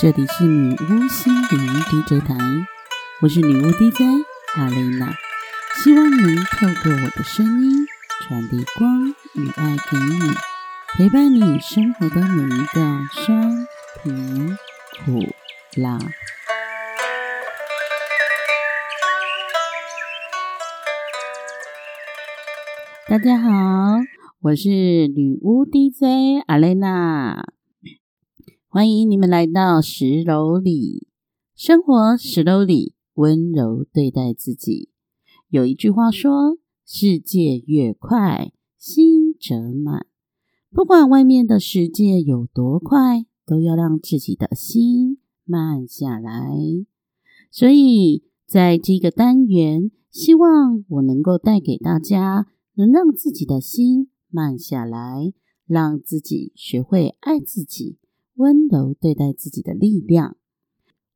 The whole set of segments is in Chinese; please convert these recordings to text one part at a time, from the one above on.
这里是女巫心灵 DJ 台，我是女巫 DJ 阿蕾娜，希望能透过我的声音传递光与爱给你，陪伴你生活的每一个酸甜苦辣。大家好，我是女巫 DJ 阿蕾娜。欢迎你们来到十楼里，生活十楼里，温柔对待自己。有一句话说：“世界越快，心则慢。”不管外面的世界有多快，都要让自己的心慢下来。所以，在这个单元，希望我能够带给大家，能让自己的心慢下来，让自己学会爱自己。温柔对待自己的力量。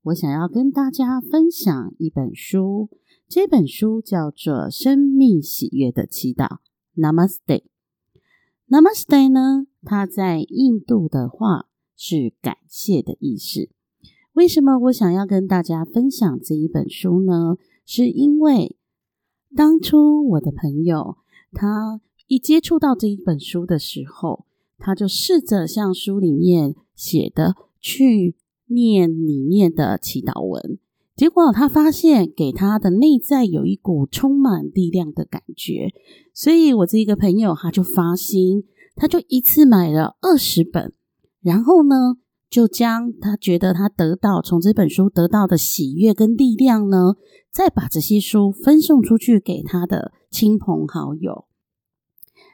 我想要跟大家分享一本书，这本书叫做《生命喜悦的祈祷》（Namaste）。Namaste 呢，它在印度的话是感谢的意思。为什么我想要跟大家分享这一本书呢？是因为当初我的朋友他一接触到这一本书的时候，他就试着像书里面。写的去念里面的祈祷文，结果他发现给他的内在有一股充满力量的感觉，所以我这一个朋友他就发心，他就一次买了二十本，然后呢，就将他觉得他得到从这本书得到的喜悦跟力量呢，再把这些书分送出去给他的亲朋好友，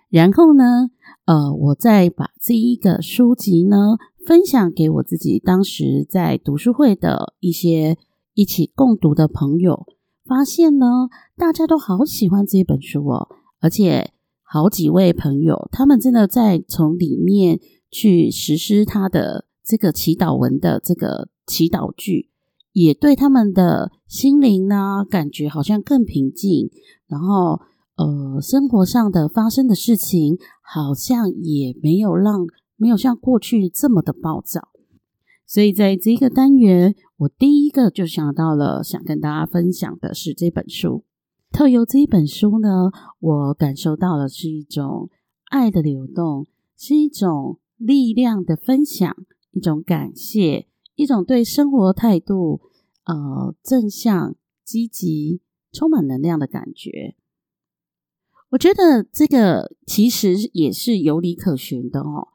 然后呢，呃，我再把这一个书籍呢。分享给我自己当时在读书会的一些一起共读的朋友，发现呢，大家都好喜欢这本书哦，而且好几位朋友，他们真的在从里面去实施他的这个祈祷文的这个祈祷句，也对他们的心灵呢，感觉好像更平静，然后呃，生活上的发生的事情，好像也没有让。没有像过去这么的暴躁，所以在这个单元，我第一个就想到了，想跟大家分享的是这本书。特有这一本书呢，我感受到了是一种爱的流动，是一种力量的分享，一种感谢，一种对生活态度呃正向、积极、充满能量的感觉。我觉得这个其实也是有理可循的哦。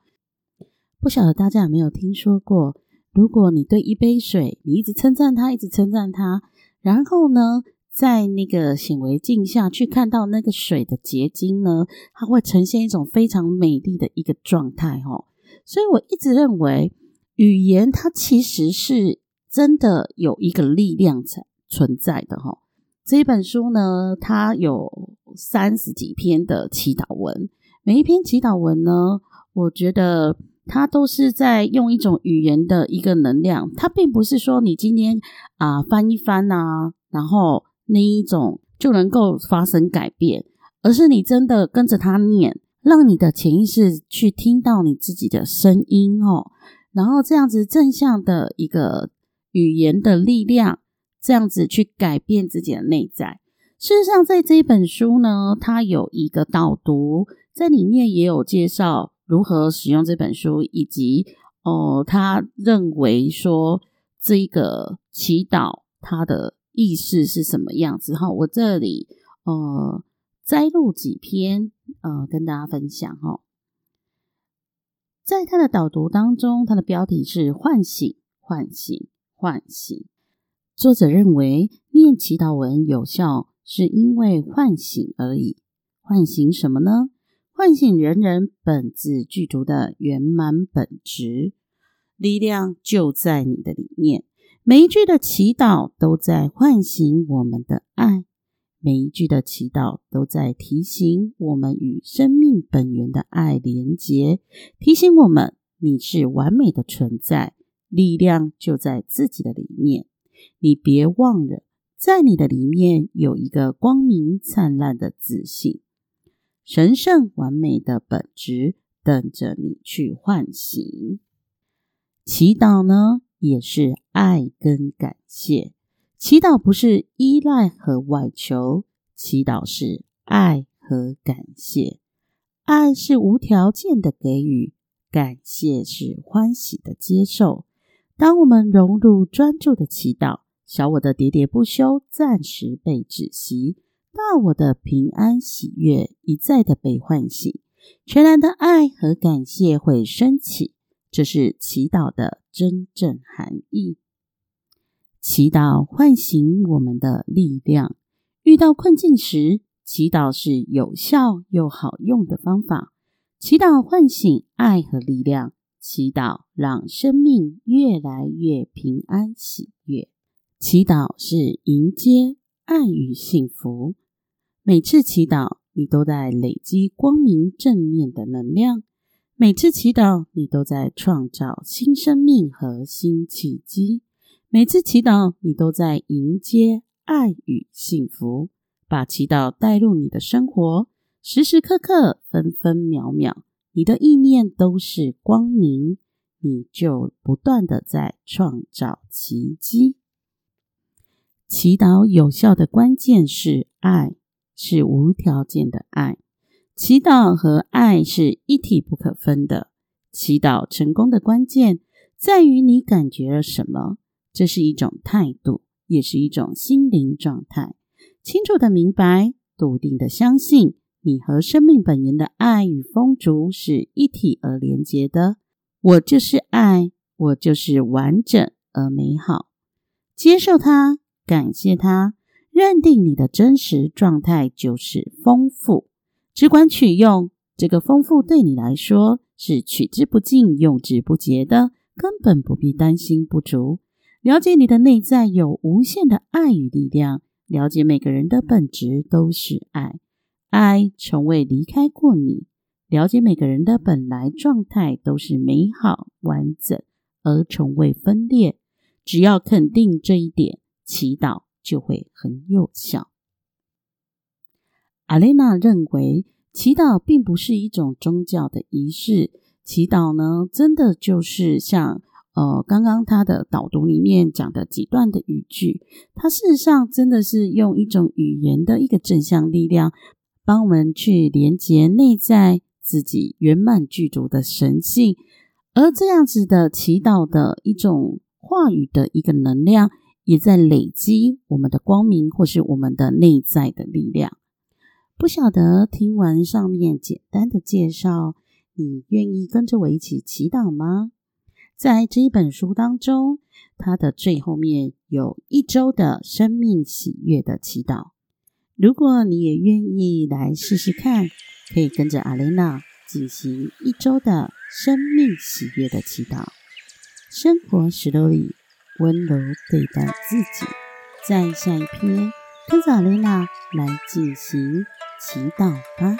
不晓得大家有没有听说过？如果你对一杯水，你一直称赞它，一直称赞它，然后呢，在那个显微镜下去看到那个水的结晶呢，它会呈现一种非常美丽的一个状态哦。所以我一直认为，语言它其实是真的有一个力量在存在的哈。这一本书呢，它有三十几篇的祈祷文，每一篇祈祷文呢，我觉得。它都是在用一种语言的一个能量，它并不是说你今天啊翻一翻啊，然后那一种就能够发生改变，而是你真的跟着它念，让你的潜意识去听到你自己的声音哦，然后这样子正向的一个语言的力量，这样子去改变自己的内在。事实上，在这一本书呢，它有一个导读，在里面也有介绍。如何使用这本书，以及哦，他认为说这个祈祷它的意思是什么样子？哈，我这里呃摘录几篇呃跟大家分享哈。在他的导读当中，他的标题是“唤醒，唤醒，唤醒”。作者认为念祈祷文有效，是因为唤醒而已。唤醒什么呢？唤醒人人本自具足的圆满本质，力量就在你的里面。每一句的祈祷都在唤醒我们的爱，每一句的祈祷都在提醒我们与生命本源的爱连结，提醒我们你是完美的存在，力量就在自己的里面。你别忘了，在你的里面有一个光明灿烂的自信。神圣完美的本质等着你去唤醒。祈祷呢，也是爱跟感谢。祈祷不是依赖和外求，祈祷是爱和感谢。爱是无条件的给予，感谢是欢喜的接受。当我们融入专注的祈祷，小我的喋喋不休暂时被止息，大我的平安喜悦一再的被唤醒，全然的爱和感谢会升起。这是祈祷的真正含义。祈祷唤醒我们的力量。遇到困境时，祈祷是有效又好用的方法。祈祷唤醒爱和力量，祈祷让生命越来越平安喜悦。祈祷是迎接爱与幸福。每次祈祷，你都在累积光明正面的能量；每次祈祷，你都在创造新生命和新契机；每次祈祷，你都在迎接爱与幸福。把祈祷带入你的生活，时时刻刻、分分秒秒，你的意念都是光明，你就不断的在创造奇迹。祈祷有效的关键是爱，是无条件的爱。祈祷和爱是一体不可分的。祈祷成功的关键在于你感觉了什么，这是一种态度，也是一种心灵状态。清楚的明白，笃定的相信，你和生命本源的爱与丰足是一体而连结的。我就是爱，我就是完整而美好。接受它，感谢它，认定你的真实状态就是丰富，只管取用。这个丰富对你来说是取之不尽、用之不竭的，根本不必担心不足。了解你的内在有无限的爱与力量。了解每个人的本质都是爱，爱从未离开过你。了解每个人的本来状态都是美好完整，而从未分裂。只要肯定这一点，祈祷就会很有效。阿雷娜认为，祈祷并不是一种宗教的仪式，祈祷呢，真的就是像。呃，刚刚他的导读里面讲的几段的语句，他事实上真的是用一种语言的一个正向力量，帮我们去连接内在自己圆满具足的神性，而这样子的祈祷的一种话语的一个能量，也在累积我们的光明或是我们的内在的力量。不晓得听完上面简单的介绍，你愿意跟着我一起祈祷吗？在这一本书当中，它的最后面有一周的生命喜悦的祈祷。如果你也愿意来试试看，可以跟着阿蕾娜进行一周的生命喜悦的祈祷。生活石头里温柔对待自己。在下一篇，跟着阿蕾娜来进行祈祷吧。